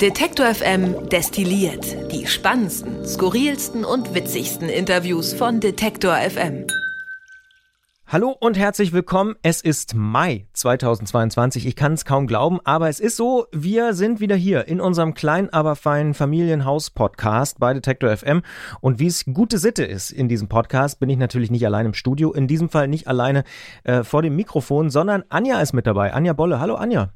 Detektor FM destilliert die spannendsten, skurrilsten und witzigsten Interviews von Detektor FM. Hallo und herzlich willkommen. Es ist Mai 2022. Ich kann es kaum glauben, aber es ist so, wir sind wieder hier in unserem kleinen, aber feinen Familienhaus-Podcast bei Detektor FM. Und wie es gute Sitte ist in diesem Podcast, bin ich natürlich nicht allein im Studio. In diesem Fall nicht alleine äh, vor dem Mikrofon, sondern Anja ist mit dabei. Anja Bolle. Hallo Anja.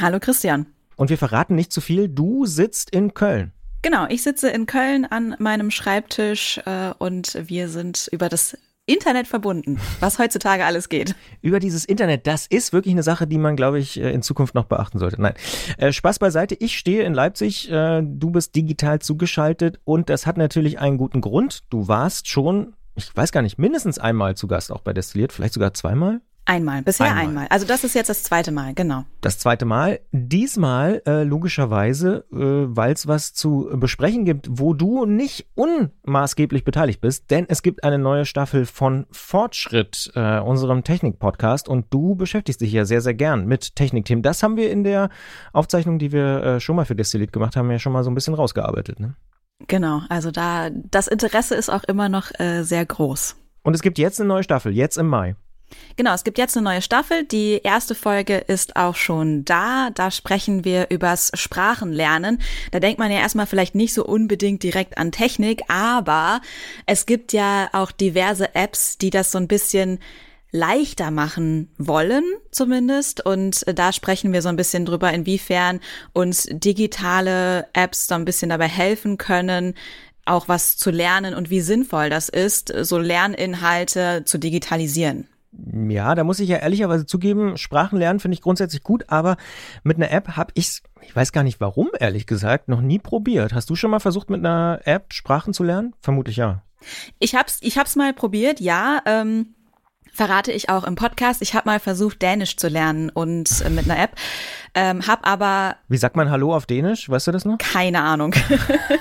Hallo Christian. Und wir verraten nicht zu viel. Du sitzt in Köln. Genau, ich sitze in Köln an meinem Schreibtisch äh, und wir sind über das Internet verbunden, was heutzutage alles geht. Über dieses Internet, das ist wirklich eine Sache, die man, glaube ich, äh, in Zukunft noch beachten sollte. Nein, äh, Spaß beiseite. Ich stehe in Leipzig, äh, du bist digital zugeschaltet und das hat natürlich einen guten Grund. Du warst schon, ich weiß gar nicht, mindestens einmal zu Gast auch bei Destilliert, vielleicht sogar zweimal. Einmal, bisher einmal. einmal. Also das ist jetzt das zweite Mal, genau. Das zweite Mal. Diesmal äh, logischerweise, äh, weil es was zu besprechen gibt, wo du nicht unmaßgeblich beteiligt bist, denn es gibt eine neue Staffel von Fortschritt, äh, unserem Technik-Podcast, und du beschäftigst dich ja sehr, sehr gern mit Technikthemen. Das haben wir in der Aufzeichnung, die wir äh, schon mal für Destillit gemacht haben, ja schon mal so ein bisschen rausgearbeitet. Ne? Genau, also da das Interesse ist auch immer noch äh, sehr groß. Und es gibt jetzt eine neue Staffel, jetzt im Mai. Genau, es gibt jetzt eine neue Staffel. Die erste Folge ist auch schon da. Da sprechen wir übers Sprachenlernen. Da denkt man ja erstmal vielleicht nicht so unbedingt direkt an Technik, aber es gibt ja auch diverse Apps, die das so ein bisschen leichter machen wollen, zumindest. Und da sprechen wir so ein bisschen drüber, inwiefern uns digitale Apps so ein bisschen dabei helfen können, auch was zu lernen und wie sinnvoll das ist, so Lerninhalte zu digitalisieren. Ja, da muss ich ja ehrlicherweise zugeben, Sprachen lernen finde ich grundsätzlich gut, aber mit einer App habe ich ich weiß gar nicht warum, ehrlich gesagt, noch nie probiert. Hast du schon mal versucht, mit einer App Sprachen zu lernen? Vermutlich ja. Ich hab's, ich hab's mal probiert, ja. Ähm, verrate ich auch im Podcast. Ich habe mal versucht, Dänisch zu lernen und äh, mit einer App. Ähm, hab aber. Wie sagt man Hallo auf Dänisch? Weißt du das noch? Keine Ahnung.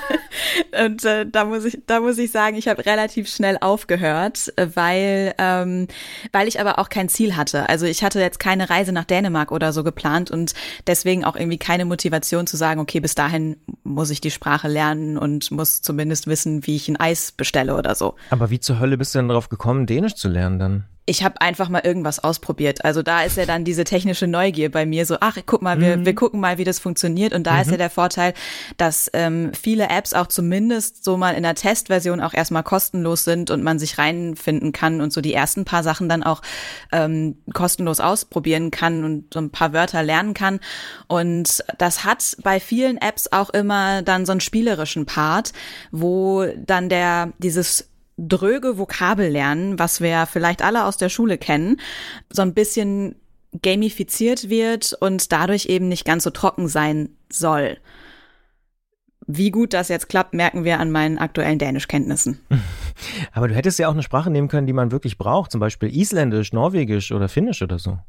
und äh, da muss ich, da muss ich sagen, ich habe relativ schnell aufgehört, weil, ähm, weil ich aber auch kein Ziel hatte. Also ich hatte jetzt keine Reise nach Dänemark oder so geplant und deswegen auch irgendwie keine Motivation zu sagen, okay, bis dahin muss ich die Sprache lernen und muss zumindest wissen, wie ich ein Eis bestelle oder so. Aber wie zur Hölle bist du denn darauf gekommen, Dänisch zu lernen dann? ich habe einfach mal irgendwas ausprobiert. Also da ist ja dann diese technische Neugier bei mir so, ach, guck mal, wir, mhm. wir gucken mal, wie das funktioniert. Und da mhm. ist ja der Vorteil, dass ähm, viele Apps auch zumindest so mal in der Testversion auch erstmal kostenlos sind und man sich reinfinden kann und so die ersten paar Sachen dann auch ähm, kostenlos ausprobieren kann und so ein paar Wörter lernen kann. Und das hat bei vielen Apps auch immer dann so einen spielerischen Part, wo dann der dieses dröge Vokabel lernen, was wir vielleicht alle aus der Schule kennen, so ein bisschen gamifiziert wird und dadurch eben nicht ganz so trocken sein soll. Wie gut das jetzt klappt, merken wir an meinen aktuellen Dänischkenntnissen. Aber du hättest ja auch eine Sprache nehmen können, die man wirklich braucht, zum Beispiel Isländisch, Norwegisch oder Finnisch oder so.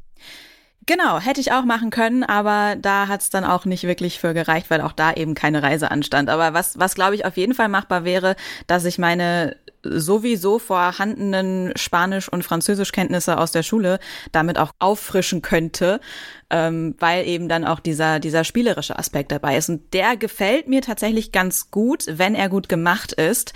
Genau, hätte ich auch machen können, aber da hat es dann auch nicht wirklich für gereicht, weil auch da eben keine Reise anstand. Aber was, was glaube ich auf jeden Fall machbar wäre, dass ich meine sowieso vorhandenen Spanisch- und Französischkenntnisse aus der Schule damit auch auffrischen könnte, ähm, weil eben dann auch dieser, dieser spielerische Aspekt dabei ist. Und der gefällt mir tatsächlich ganz gut, wenn er gut gemacht ist.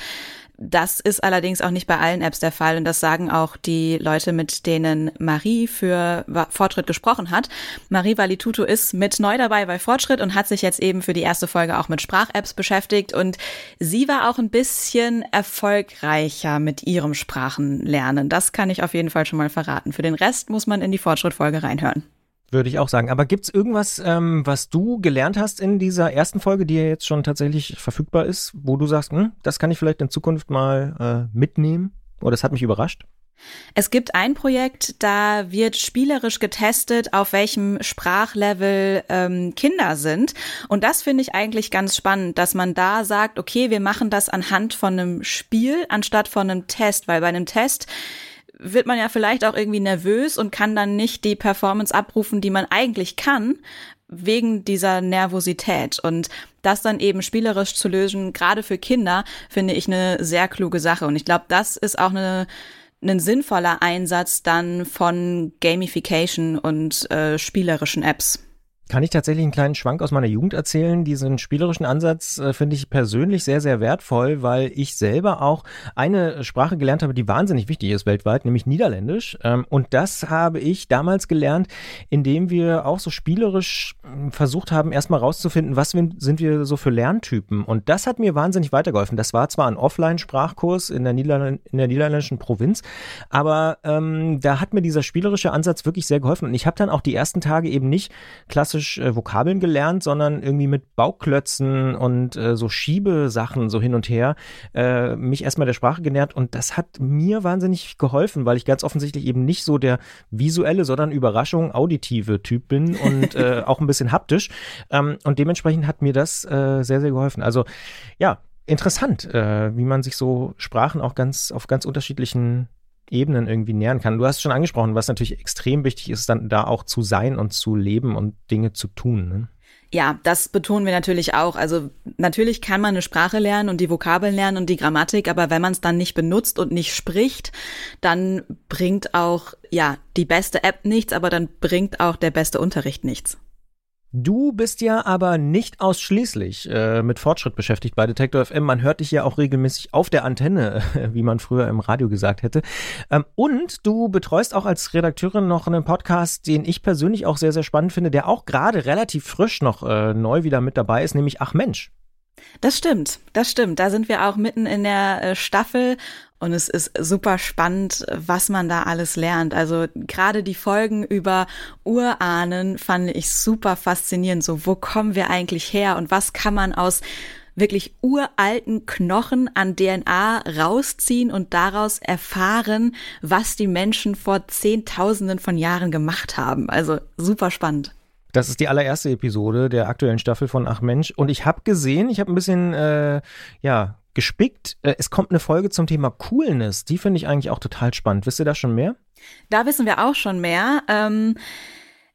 Das ist allerdings auch nicht bei allen Apps der Fall und das sagen auch die Leute, mit denen Marie für Fortschritt gesprochen hat. Marie Valituto ist mit neu dabei bei Fortschritt und hat sich jetzt eben für die erste Folge auch mit Sprach-Apps beschäftigt und sie war auch ein bisschen erfolgreicher mit ihrem Sprachenlernen. Das kann ich auf jeden Fall schon mal verraten. Für den Rest muss man in die Fortschritt-Folge reinhören. Würde ich auch sagen. Aber gibt es irgendwas, ähm, was du gelernt hast in dieser ersten Folge, die ja jetzt schon tatsächlich verfügbar ist, wo du sagst, hm, das kann ich vielleicht in Zukunft mal äh, mitnehmen? Oder das hat mich überrascht? Es gibt ein Projekt, da wird spielerisch getestet, auf welchem Sprachlevel ähm, Kinder sind. Und das finde ich eigentlich ganz spannend, dass man da sagt, okay, wir machen das anhand von einem Spiel anstatt von einem Test, weil bei einem Test wird man ja vielleicht auch irgendwie nervös und kann dann nicht die Performance abrufen, die man eigentlich kann, wegen dieser Nervosität. Und das dann eben spielerisch zu lösen, gerade für Kinder, finde ich eine sehr kluge Sache. Und ich glaube, das ist auch eine ein sinnvoller Einsatz dann von Gamification und äh, spielerischen Apps. Kann ich tatsächlich einen kleinen Schwank aus meiner Jugend erzählen? Diesen spielerischen Ansatz äh, finde ich persönlich sehr, sehr wertvoll, weil ich selber auch eine Sprache gelernt habe, die wahnsinnig wichtig ist weltweit, nämlich Niederländisch. Ähm, und das habe ich damals gelernt, indem wir auch so spielerisch äh, versucht haben, erstmal rauszufinden, was sind wir so für Lerntypen. Und das hat mir wahnsinnig weitergeholfen. Das war zwar ein Offline-Sprachkurs in, der in der niederländischen Provinz, aber ähm, da hat mir dieser spielerische Ansatz wirklich sehr geholfen. Und ich habe dann auch die ersten Tage eben nicht klassisch klassisch äh, Vokabeln gelernt, sondern irgendwie mit Bauklötzen und äh, so Schiebesachen so hin und her äh, mich erstmal der Sprache genährt und das hat mir wahnsinnig geholfen, weil ich ganz offensichtlich eben nicht so der visuelle, sondern Überraschung auditive Typ bin und äh, auch ein bisschen haptisch ähm, und dementsprechend hat mir das äh, sehr, sehr geholfen. Also ja, interessant, äh, wie man sich so Sprachen auch ganz auf ganz unterschiedlichen Ebenen irgendwie nähern kann. Du hast schon angesprochen, was natürlich extrem wichtig ist, dann da auch zu sein und zu leben und Dinge zu tun. Ne? Ja, das betonen wir natürlich auch. Also natürlich kann man eine Sprache lernen und die Vokabeln lernen und die Grammatik, aber wenn man es dann nicht benutzt und nicht spricht, dann bringt auch ja die beste App nichts, aber dann bringt auch der beste Unterricht nichts. Du bist ja aber nicht ausschließlich äh, mit Fortschritt beschäftigt bei Detektor FM. Man hört dich ja auch regelmäßig auf der Antenne, wie man früher im Radio gesagt hätte. Ähm, und du betreust auch als Redakteurin noch einen Podcast, den ich persönlich auch sehr, sehr spannend finde, der auch gerade relativ frisch noch äh, neu wieder mit dabei ist, nämlich Ach Mensch. Das stimmt, das stimmt. Da sind wir auch mitten in der äh, Staffel und es ist super spannend, was man da alles lernt. Also gerade die Folgen über Urahnen fand ich super faszinierend. So, wo kommen wir eigentlich her und was kann man aus wirklich uralten Knochen an DNA rausziehen und daraus erfahren, was die Menschen vor Zehntausenden von Jahren gemacht haben. Also super spannend. Das ist die allererste Episode der aktuellen Staffel von Ach Mensch. Und ich habe gesehen, ich habe ein bisschen, äh, ja, gespickt. Äh, es kommt eine Folge zum Thema Coolness. Die finde ich eigentlich auch total spannend. Wisst ihr da schon mehr? Da wissen wir auch schon mehr. Ähm,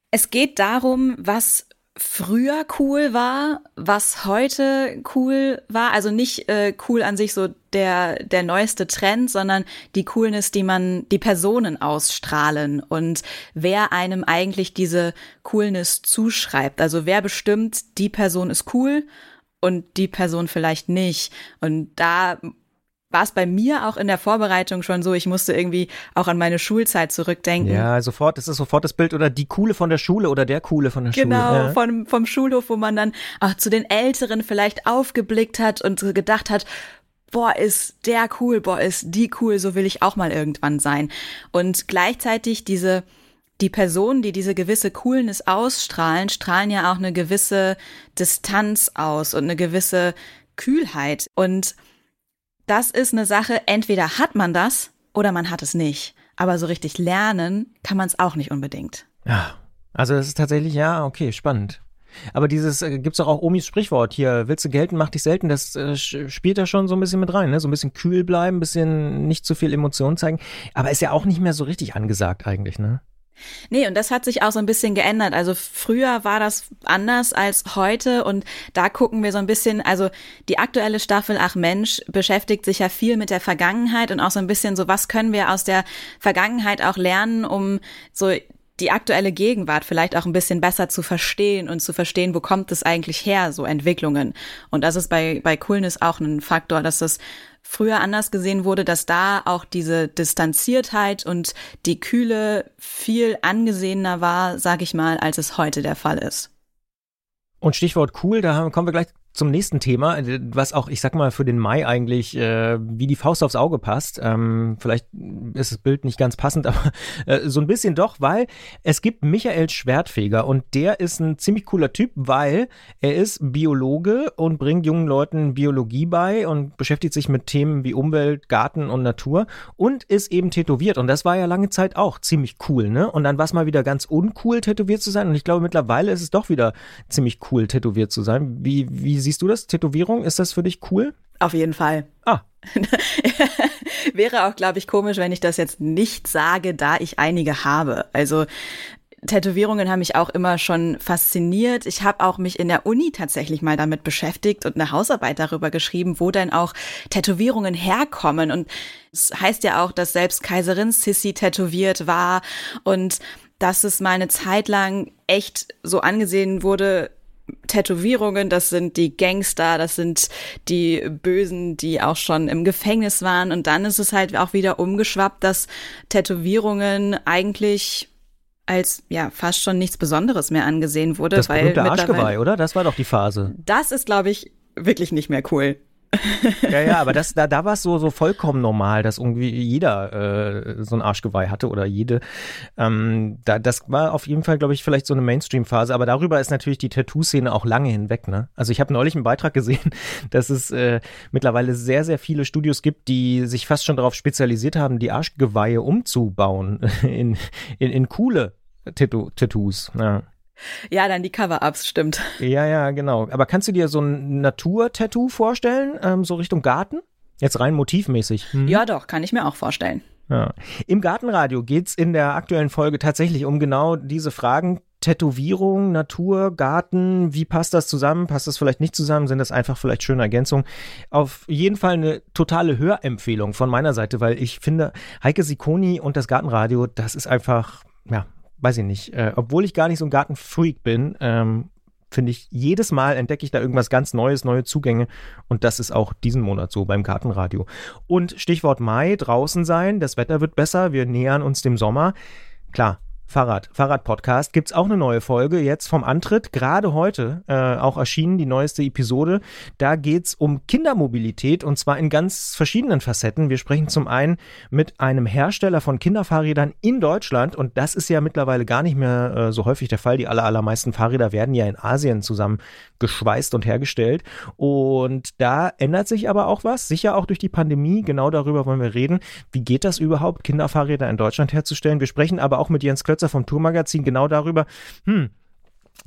es geht darum, was früher cool war, was heute cool war. Also nicht äh, cool an sich so der, der neueste Trend, sondern die Coolness, die man, die Personen ausstrahlen und wer einem eigentlich diese Coolness zuschreibt. Also wer bestimmt, die Person ist cool und die Person vielleicht nicht. Und da war es bei mir auch in der Vorbereitung schon so, ich musste irgendwie auch an meine Schulzeit zurückdenken. Ja, sofort, das ist sofort das Bild oder die Coole von der Schule oder der Coole von der genau, Schule. Genau, ja. vom, vom Schulhof, wo man dann auch zu den Älteren vielleicht aufgeblickt hat und gedacht hat, boah, ist der cool, boah, ist die cool, so will ich auch mal irgendwann sein. Und gleichzeitig diese, die Personen, die diese gewisse Coolness ausstrahlen, strahlen ja auch eine gewisse Distanz aus und eine gewisse Kühlheit. Und das ist eine Sache, entweder hat man das oder man hat es nicht. Aber so richtig lernen kann man es auch nicht unbedingt. Ja, also das ist tatsächlich, ja, okay, spannend. Aber dieses, äh, gibt's doch auch Omis Sprichwort hier, willst du gelten, mach dich selten, das äh, spielt da schon so ein bisschen mit rein, ne? So ein bisschen kühl bleiben, ein bisschen nicht zu viel Emotionen zeigen. Aber ist ja auch nicht mehr so richtig angesagt eigentlich, ne? Nee, und das hat sich auch so ein bisschen geändert. Also früher war das anders als heute und da gucken wir so ein bisschen, also die aktuelle Staffel Ach Mensch beschäftigt sich ja viel mit der Vergangenheit und auch so ein bisschen so, was können wir aus der Vergangenheit auch lernen, um so die aktuelle Gegenwart vielleicht auch ein bisschen besser zu verstehen und zu verstehen, wo kommt es eigentlich her, so Entwicklungen. Und das ist bei, bei Coolness auch ein Faktor, dass das früher anders gesehen wurde, dass da auch diese Distanziertheit und die Kühle viel angesehener war, sag ich mal, als es heute der Fall ist. Und Stichwort cool, da kommen wir gleich zum nächsten Thema, äh, was auch, ich sag mal, für den Mai eigentlich äh, wie die Faust aufs Auge passt. Ähm, vielleicht ist das Bild nicht ganz passend, aber äh, so ein bisschen doch, weil es gibt Michael Schwertfeger und der ist ein ziemlich cooler Typ, weil er ist Biologe und bringt jungen Leuten Biologie bei und beschäftigt sich mit Themen wie Umwelt, Garten und Natur und ist eben tätowiert. Und das war ja lange Zeit auch ziemlich cool, ne? Und dann war es mal wieder ganz uncool, tätowiert zu sein. Und ich glaube, mittlerweile ist es doch wieder ziemlich cool, tätowiert zu sein. Wie, wie siehst du das? Tätowierung, ist das für dich cool? Auf jeden Fall. Ah. Wäre auch, glaube ich, komisch, wenn ich das jetzt nicht sage, da ich einige habe. Also Tätowierungen haben mich auch immer schon fasziniert. Ich habe auch mich in der Uni tatsächlich mal damit beschäftigt und eine Hausarbeit darüber geschrieben, wo denn auch Tätowierungen herkommen. Und es heißt ja auch, dass selbst Kaiserin Sissi tätowiert war. Und dass es mal eine Zeit lang echt so angesehen wurde, Tätowierungen, das sind die Gangster, das sind die Bösen, die auch schon im Gefängnis waren. Und dann ist es halt auch wieder umgeschwappt, dass Tätowierungen eigentlich als ja fast schon nichts Besonderes mehr angesehen wurde. Das weil berühmte Arschgeweih, oder? Das war doch die Phase. Das ist, glaube ich, wirklich nicht mehr cool ja, ja, aber das, da, da war es so, so vollkommen normal, dass irgendwie jeder äh, so ein Arschgeweih hatte oder jede. Ähm, da, das war auf jeden Fall, glaube ich, vielleicht so eine Mainstream-Phase, aber darüber ist natürlich die Tattoo-Szene auch lange hinweg. Ne? Also ich habe neulich einen Beitrag gesehen, dass es äh, mittlerweile sehr, sehr viele Studios gibt, die sich fast schon darauf spezialisiert haben, die Arschgeweihe umzubauen in, in, in coole Tattoos. Ja. Ja, dann die Cover-Ups, stimmt. Ja, ja, genau. Aber kannst du dir so ein Natur-Tattoo vorstellen, ähm, so Richtung Garten? Jetzt rein motivmäßig. Hm. Ja, doch, kann ich mir auch vorstellen. Ja. Im Gartenradio geht's in der aktuellen Folge tatsächlich um genau diese Fragen. Tätowierung, Natur, Garten, wie passt das zusammen? Passt das vielleicht nicht zusammen? Sind das einfach vielleicht schöne Ergänzungen? Auf jeden Fall eine totale Hörempfehlung von meiner Seite, weil ich finde, Heike Sikoni und das Gartenradio, das ist einfach, ja, weiß ich nicht, äh, obwohl ich gar nicht so ein Gartenfreak bin, ähm, finde ich, jedes Mal entdecke ich da irgendwas ganz Neues, neue Zugänge. Und das ist auch diesen Monat so beim Gartenradio. Und Stichwort Mai, draußen sein, das Wetter wird besser, wir nähern uns dem Sommer. Klar, Fahrrad, Fahrrad-Podcast, gibt's auch eine neue Folge jetzt vom Antritt, gerade heute äh, auch erschienen, die neueste Episode. Da geht's um Kindermobilität und zwar in ganz verschiedenen Facetten. Wir sprechen zum einen mit einem Hersteller von Kinderfahrrädern in Deutschland und das ist ja mittlerweile gar nicht mehr äh, so häufig der Fall. Die aller, allermeisten Fahrräder werden ja in Asien zusammen geschweißt und hergestellt und da ändert sich aber auch was, sicher auch durch die Pandemie. Genau darüber wollen wir reden. Wie geht das überhaupt, Kinderfahrräder in Deutschland herzustellen? Wir sprechen aber auch mit Jens Klötz Kürzer vom Tourmagazin genau darüber, hm,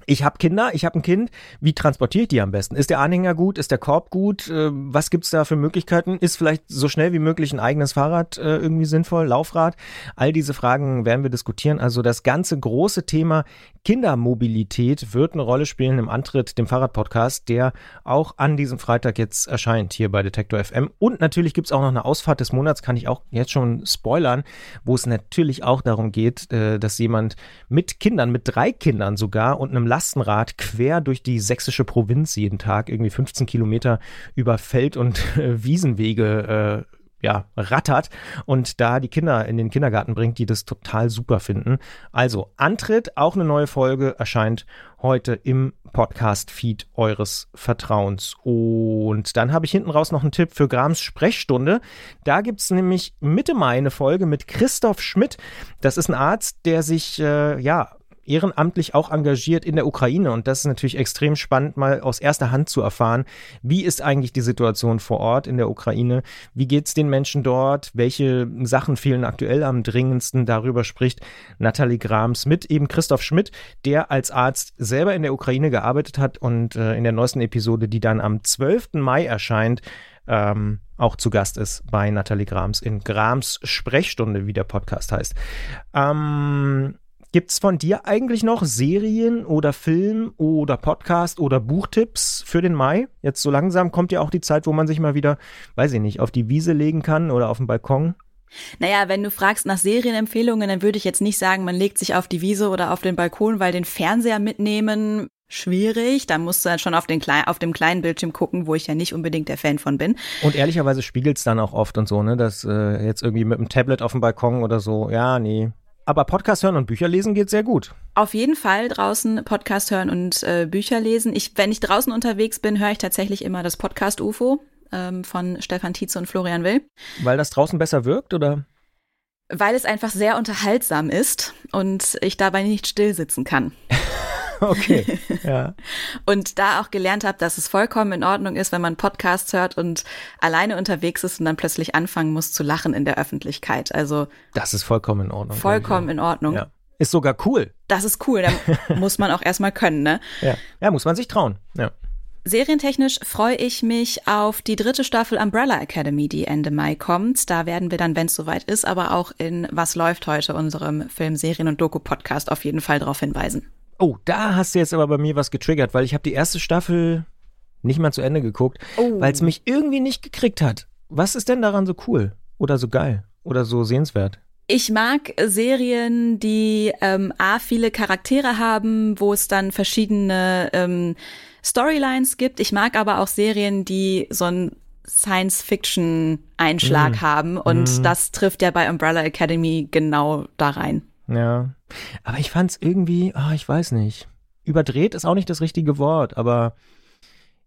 ich habe Kinder, ich habe ein Kind, wie transportiere ich die am besten? Ist der Anhänger gut? Ist der Korb gut? Äh, was gibt's da für Möglichkeiten? Ist vielleicht so schnell wie möglich ein eigenes Fahrrad äh, irgendwie sinnvoll? Laufrad? All diese Fragen werden wir diskutieren. Also das ganze große Thema Kindermobilität wird eine Rolle spielen im Antritt, dem Fahrradpodcast, der auch an diesem Freitag jetzt erscheint hier bei Detektor FM. Und natürlich gibt's auch noch eine Ausfahrt des Monats, kann ich auch jetzt schon spoilern, wo es natürlich auch darum geht, äh, dass jemand mit Kindern, mit drei Kindern sogar und einem Lastenrad quer durch die sächsische Provinz jeden Tag, irgendwie 15 Kilometer über Feld- und äh, Wiesenwege äh, ja, rattert und da die Kinder in den Kindergarten bringt, die das total super finden. Also Antritt, auch eine neue Folge, erscheint heute im Podcast-Feed eures Vertrauens. Und dann habe ich hinten raus noch einen Tipp für Grams Sprechstunde. Da gibt es nämlich Mitte Mai eine Folge mit Christoph Schmidt. Das ist ein Arzt, der sich äh, ja ehrenamtlich auch engagiert in der Ukraine. Und das ist natürlich extrem spannend, mal aus erster Hand zu erfahren, wie ist eigentlich die Situation vor Ort in der Ukraine? Wie geht es den Menschen dort? Welche Sachen fehlen aktuell am dringendsten? Darüber spricht Nathalie Grams mit eben Christoph Schmidt, der als Arzt selber in der Ukraine gearbeitet hat und äh, in der neuesten Episode, die dann am 12. Mai erscheint, ähm, auch zu Gast ist bei Nathalie Grams in Grams Sprechstunde, wie der Podcast heißt. Ähm, Gibt es von dir eigentlich noch Serien oder Film oder Podcast oder Buchtipps für den Mai? Jetzt so langsam kommt ja auch die Zeit, wo man sich mal wieder, weiß ich nicht, auf die Wiese legen kann oder auf den Balkon. Naja, wenn du fragst nach Serienempfehlungen, dann würde ich jetzt nicht sagen, man legt sich auf die Wiese oder auf den Balkon, weil den Fernseher mitnehmen schwierig. Da musst du dann schon auf, den Kle auf dem kleinen Bildschirm gucken, wo ich ja nicht unbedingt der Fan von bin. Und ehrlicherweise spiegelt es dann auch oft und so, ne, dass äh, jetzt irgendwie mit einem Tablet auf dem Balkon oder so, ja, nee. Aber Podcast hören und Bücher lesen geht sehr gut. Auf jeden Fall draußen Podcast hören und äh, Bücher lesen. Ich, wenn ich draußen unterwegs bin, höre ich tatsächlich immer das Podcast UFO ähm, von Stefan Tietze und Florian Will. Weil das draußen besser wirkt, oder? Weil es einfach sehr unterhaltsam ist und ich dabei nicht still sitzen kann. Okay. Ja. und da auch gelernt habe, dass es vollkommen in Ordnung ist, wenn man Podcasts hört und alleine unterwegs ist und dann plötzlich anfangen muss zu lachen in der Öffentlichkeit. Also das ist vollkommen in Ordnung. Vollkommen in Ordnung. Ja. Ist sogar cool. Das ist cool. Da muss man auch erstmal können, ne? Ja. ja, muss man sich trauen. Ja. Serientechnisch freue ich mich auf die dritte Staffel Umbrella Academy, die Ende Mai kommt. Da werden wir dann, wenn es soweit ist, aber auch in Was läuft heute, unserem Film, Serien- und Doku-Podcast auf jeden Fall darauf hinweisen. Oh, da hast du jetzt aber bei mir was getriggert, weil ich habe die erste Staffel nicht mal zu Ende geguckt, oh. weil es mich irgendwie nicht gekriegt hat. Was ist denn daran so cool oder so geil oder so sehenswert? Ich mag Serien, die ähm, a viele Charaktere haben, wo es dann verschiedene ähm, Storylines gibt. Ich mag aber auch Serien, die so einen Science-Fiction-Einschlag mm. haben und mm. das trifft ja bei Umbrella Academy genau da rein. Ja, aber ich fand's irgendwie, oh, ich weiß nicht. Überdreht ist auch nicht das richtige Wort, aber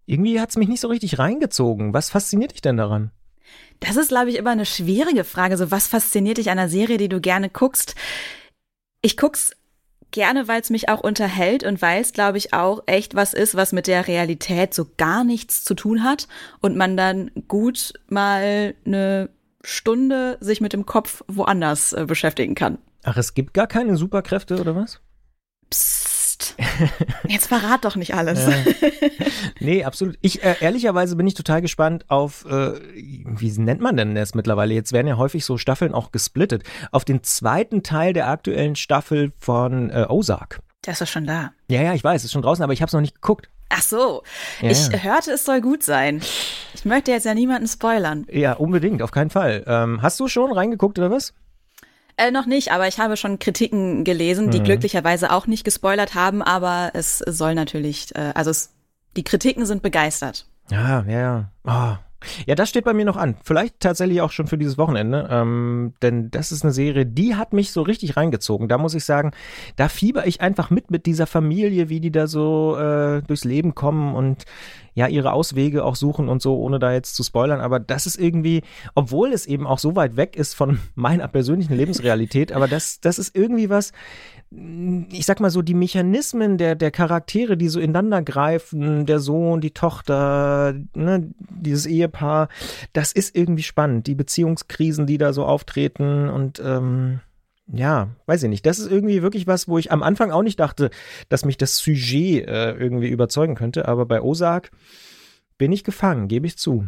irgendwie hat's mich nicht so richtig reingezogen. Was fasziniert dich denn daran? Das ist, glaube ich, immer eine schwierige Frage. So, was fasziniert dich an einer Serie, die du gerne guckst? Ich guck's gerne, weil es mich auch unterhält und weil es, glaube ich, auch echt was ist, was mit der Realität so gar nichts zu tun hat und man dann gut mal eine Stunde sich mit dem Kopf woanders äh, beschäftigen kann. Ach, es gibt gar keine Superkräfte oder was? Psst. Jetzt verrat doch nicht alles. Ja. Nee, absolut. Ich äh, ehrlicherweise bin ich total gespannt auf, äh, wie nennt man denn das mittlerweile? Jetzt werden ja häufig so Staffeln auch gesplittet. Auf den zweiten Teil der aktuellen Staffel von äh, Ozark. Der ist doch schon da. Ja, ja, ich weiß, ist schon draußen, aber ich habe es noch nicht geguckt. Ach so, ja, ich hörte, es soll gut sein. Ich möchte jetzt ja niemanden spoilern. Ja, unbedingt, auf keinen Fall. Ähm, hast du schon reingeguckt oder was? Äh, noch nicht, aber ich habe schon Kritiken gelesen, die mhm. glücklicherweise auch nicht gespoilert haben, aber es soll natürlich, äh, also es, die Kritiken sind begeistert. Ja, ja, ja. Oh, ja, das steht bei mir noch an. Vielleicht tatsächlich auch schon für dieses Wochenende. Ähm, denn das ist eine Serie, die hat mich so richtig reingezogen. Da muss ich sagen, da fieber ich einfach mit mit dieser Familie, wie die da so äh, durchs Leben kommen und ja, ihre Auswege auch suchen und so, ohne da jetzt zu spoilern. Aber das ist irgendwie, obwohl es eben auch so weit weg ist von meiner persönlichen Lebensrealität, aber das, das ist irgendwie was, ich sag mal so, die Mechanismen der, der Charaktere, die so ineinander greifen, der Sohn, die Tochter, ne, dieses Ehepaar, das ist irgendwie spannend. Die Beziehungskrisen, die da so auftreten und ähm, ja, weiß ich nicht. Das ist irgendwie wirklich was, wo ich am Anfang auch nicht dachte, dass mich das Sujet äh, irgendwie überzeugen könnte, aber bei Ozark bin ich gefangen, gebe ich zu.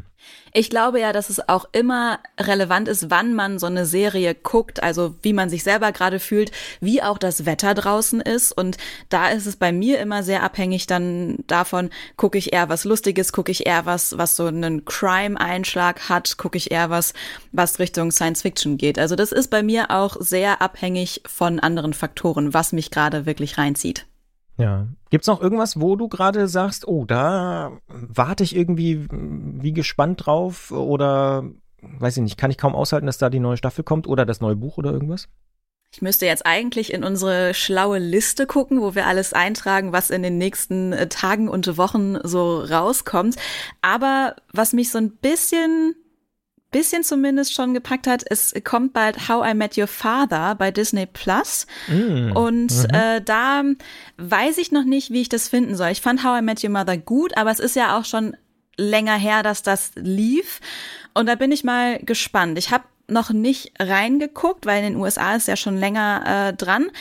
Ich glaube ja, dass es auch immer relevant ist, wann man so eine Serie guckt, also wie man sich selber gerade fühlt, wie auch das Wetter draußen ist. Und da ist es bei mir immer sehr abhängig dann davon, gucke ich eher was Lustiges, gucke ich eher was, was so einen Crime-Einschlag hat, gucke ich eher was, was Richtung Science Fiction geht. Also das ist bei mir auch sehr abhängig von anderen Faktoren, was mich gerade wirklich reinzieht. Ja. Gibt's noch irgendwas, wo du gerade sagst, oh, da warte ich irgendwie wie gespannt drauf oder weiß ich nicht, kann ich kaum aushalten, dass da die neue Staffel kommt oder das neue Buch oder irgendwas? Ich müsste jetzt eigentlich in unsere schlaue Liste gucken, wo wir alles eintragen, was in den nächsten äh, Tagen und Wochen so rauskommt. Aber was mich so ein bisschen bisschen zumindest schon gepackt hat. Es kommt bald How I Met Your Father bei Disney Plus. Mm. Und mhm. äh, da weiß ich noch nicht, wie ich das finden soll. Ich fand How I Met Your Mother gut, aber es ist ja auch schon länger her, dass das lief. Und da bin ich mal gespannt. Ich habe noch nicht reingeguckt, weil in den USA ist ja schon länger äh, dran.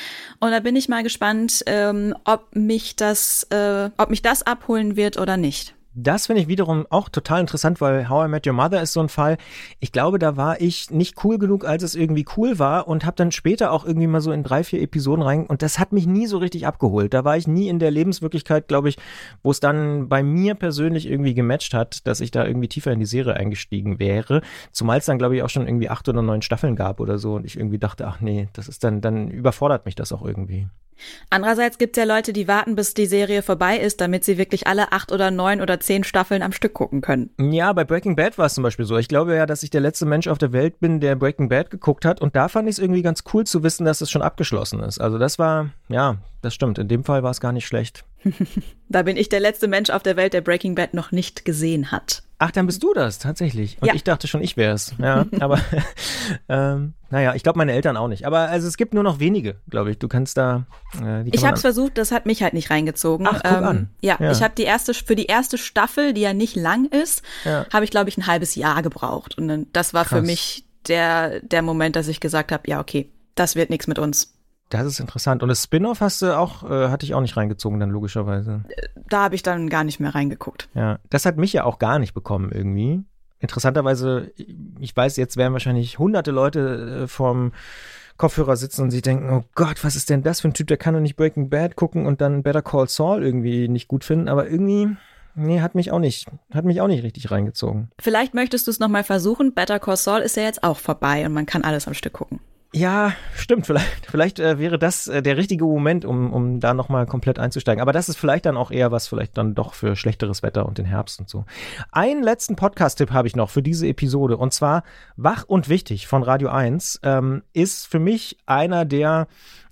Und da bin ich mal gespannt, ähm, ob mich das, äh, ob mich das abholen wird oder nicht. Das finde ich wiederum auch total interessant, weil How I Met Your Mother ist so ein Fall. Ich glaube, da war ich nicht cool genug, als es irgendwie cool war und habe dann später auch irgendwie mal so in drei, vier Episoden rein und das hat mich nie so richtig abgeholt. Da war ich nie in der Lebenswirklichkeit, glaube ich, wo es dann bei mir persönlich irgendwie gematcht hat, dass ich da irgendwie tiefer in die Serie eingestiegen wäre. Zumal es dann, glaube ich, auch schon irgendwie acht oder neun Staffeln gab oder so und ich irgendwie dachte, ach nee, das ist dann, dann überfordert mich das auch irgendwie. Andererseits gibt es ja Leute, die warten, bis die Serie vorbei ist, damit sie wirklich alle acht oder neun oder zehn Staffeln am Stück gucken können. Ja, bei Breaking Bad war es zum Beispiel so. Ich glaube ja, dass ich der letzte Mensch auf der Welt bin, der Breaking Bad geguckt hat. Und da fand ich es irgendwie ganz cool zu wissen, dass es schon abgeschlossen ist. Also das war, ja, das stimmt. In dem Fall war es gar nicht schlecht. da bin ich der letzte Mensch auf der Welt, der Breaking Bad noch nicht gesehen hat. Ach, dann bist du das, tatsächlich. Und ja. ich dachte schon, ich wär's. Ja, aber ähm, naja, ich glaube meine Eltern auch nicht. Aber also es gibt nur noch wenige, glaube ich. Du kannst da. Äh, ich habe es versucht, das hat mich halt nicht reingezogen. Ach, guck ähm, an. Ja, ja. ich habe die erste für die erste Staffel, die ja nicht lang ist, ja. habe ich glaube ich ein halbes Jahr gebraucht. Und dann, das war Krass. für mich der der Moment, dass ich gesagt habe, ja okay, das wird nichts mit uns. Das ist interessant. Und das Spin-off hast du auch, äh, hatte ich auch nicht reingezogen, dann logischerweise. Da habe ich dann gar nicht mehr reingeguckt. Ja, das hat mich ja auch gar nicht bekommen irgendwie. Interessanterweise, ich weiß, jetzt werden wahrscheinlich hunderte Leute äh, vorm Kopfhörer sitzen und sie denken, oh Gott, was ist denn das für ein Typ, der kann doch nicht Breaking Bad gucken und dann Better Call Saul irgendwie nicht gut finden, aber irgendwie, nee, hat mich auch nicht, hat mich auch nicht richtig reingezogen. Vielleicht möchtest du es nochmal versuchen. Better Call Saul ist ja jetzt auch vorbei und man kann alles am Stück gucken. Ja, stimmt. Vielleicht, vielleicht äh, wäre das äh, der richtige Moment, um, um da nochmal komplett einzusteigen. Aber das ist vielleicht dann auch eher was, vielleicht dann doch für schlechteres Wetter und den Herbst und so. Einen letzten Podcast-Tipp habe ich noch für diese Episode. Und zwar Wach und Wichtig von Radio 1 ähm, ist für mich einer der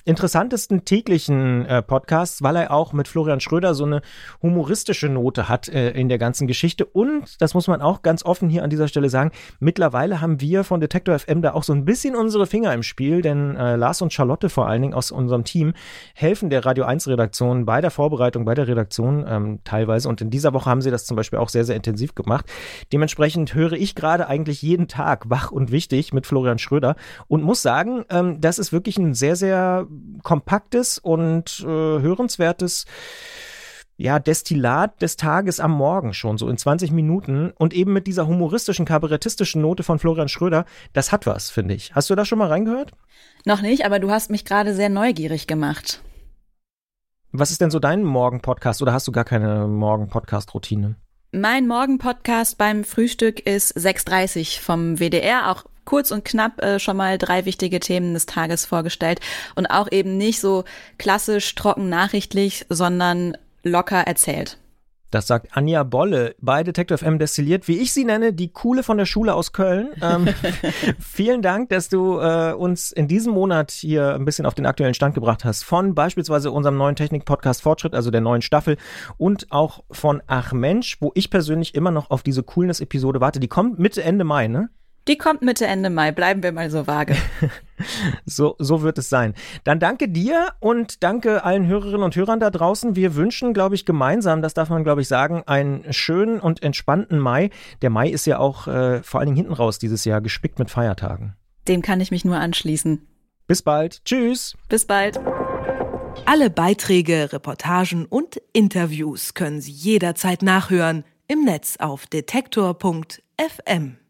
interessantesten täglichen äh, Podcasts, weil er auch mit Florian Schröder so eine humoristische Note hat äh, in der ganzen Geschichte. Und, das muss man auch ganz offen hier an dieser Stelle sagen, mittlerweile haben wir von Detektor FM da auch so ein bisschen unsere Finger im Spiel, denn äh, Lars und Charlotte vor allen Dingen aus unserem Team helfen der Radio 1 Redaktion bei der Vorbereitung, bei der Redaktion ähm, teilweise. Und in dieser Woche haben sie das zum Beispiel auch sehr, sehr intensiv gemacht. Dementsprechend höre ich gerade eigentlich jeden Tag wach und wichtig mit Florian Schröder und muss sagen, ähm, das ist wirklich ein sehr, sehr kompaktes und äh, hörenswertes ja, Destillat des Tages am Morgen schon, so in 20 Minuten und eben mit dieser humoristischen, kabarettistischen Note von Florian Schröder, das hat was, finde ich. Hast du da schon mal reingehört? Noch nicht, aber du hast mich gerade sehr neugierig gemacht. Was ist denn so dein Morgen-Podcast oder hast du gar keine Morgen-Podcast-Routine? Mein Morgen-Podcast beim Frühstück ist 6.30 vom WDR, auch kurz und knapp äh, schon mal drei wichtige Themen des Tages vorgestellt und auch eben nicht so klassisch trocken nachrichtlich, sondern locker erzählt. Das sagt Anja Bolle bei Detective M destilliert, wie ich sie nenne, die Coole von der Schule aus Köln. Ähm, vielen Dank, dass du äh, uns in diesem Monat hier ein bisschen auf den aktuellen Stand gebracht hast. Von beispielsweise unserem neuen Technik-Podcast Fortschritt, also der neuen Staffel, und auch von Ach Mensch, wo ich persönlich immer noch auf diese Coolness-Episode warte. Die kommt Mitte, Ende Mai, ne? Die kommt Mitte, Ende Mai. Bleiben wir mal so vage. so, so wird es sein. Dann danke dir und danke allen Hörerinnen und Hörern da draußen. Wir wünschen, glaube ich, gemeinsam, das darf man, glaube ich, sagen, einen schönen und entspannten Mai. Der Mai ist ja auch äh, vor allen Dingen hinten raus dieses Jahr gespickt mit Feiertagen. Dem kann ich mich nur anschließen. Bis bald. Tschüss. Bis bald. Alle Beiträge, Reportagen und Interviews können Sie jederzeit nachhören im Netz auf detektor.fm.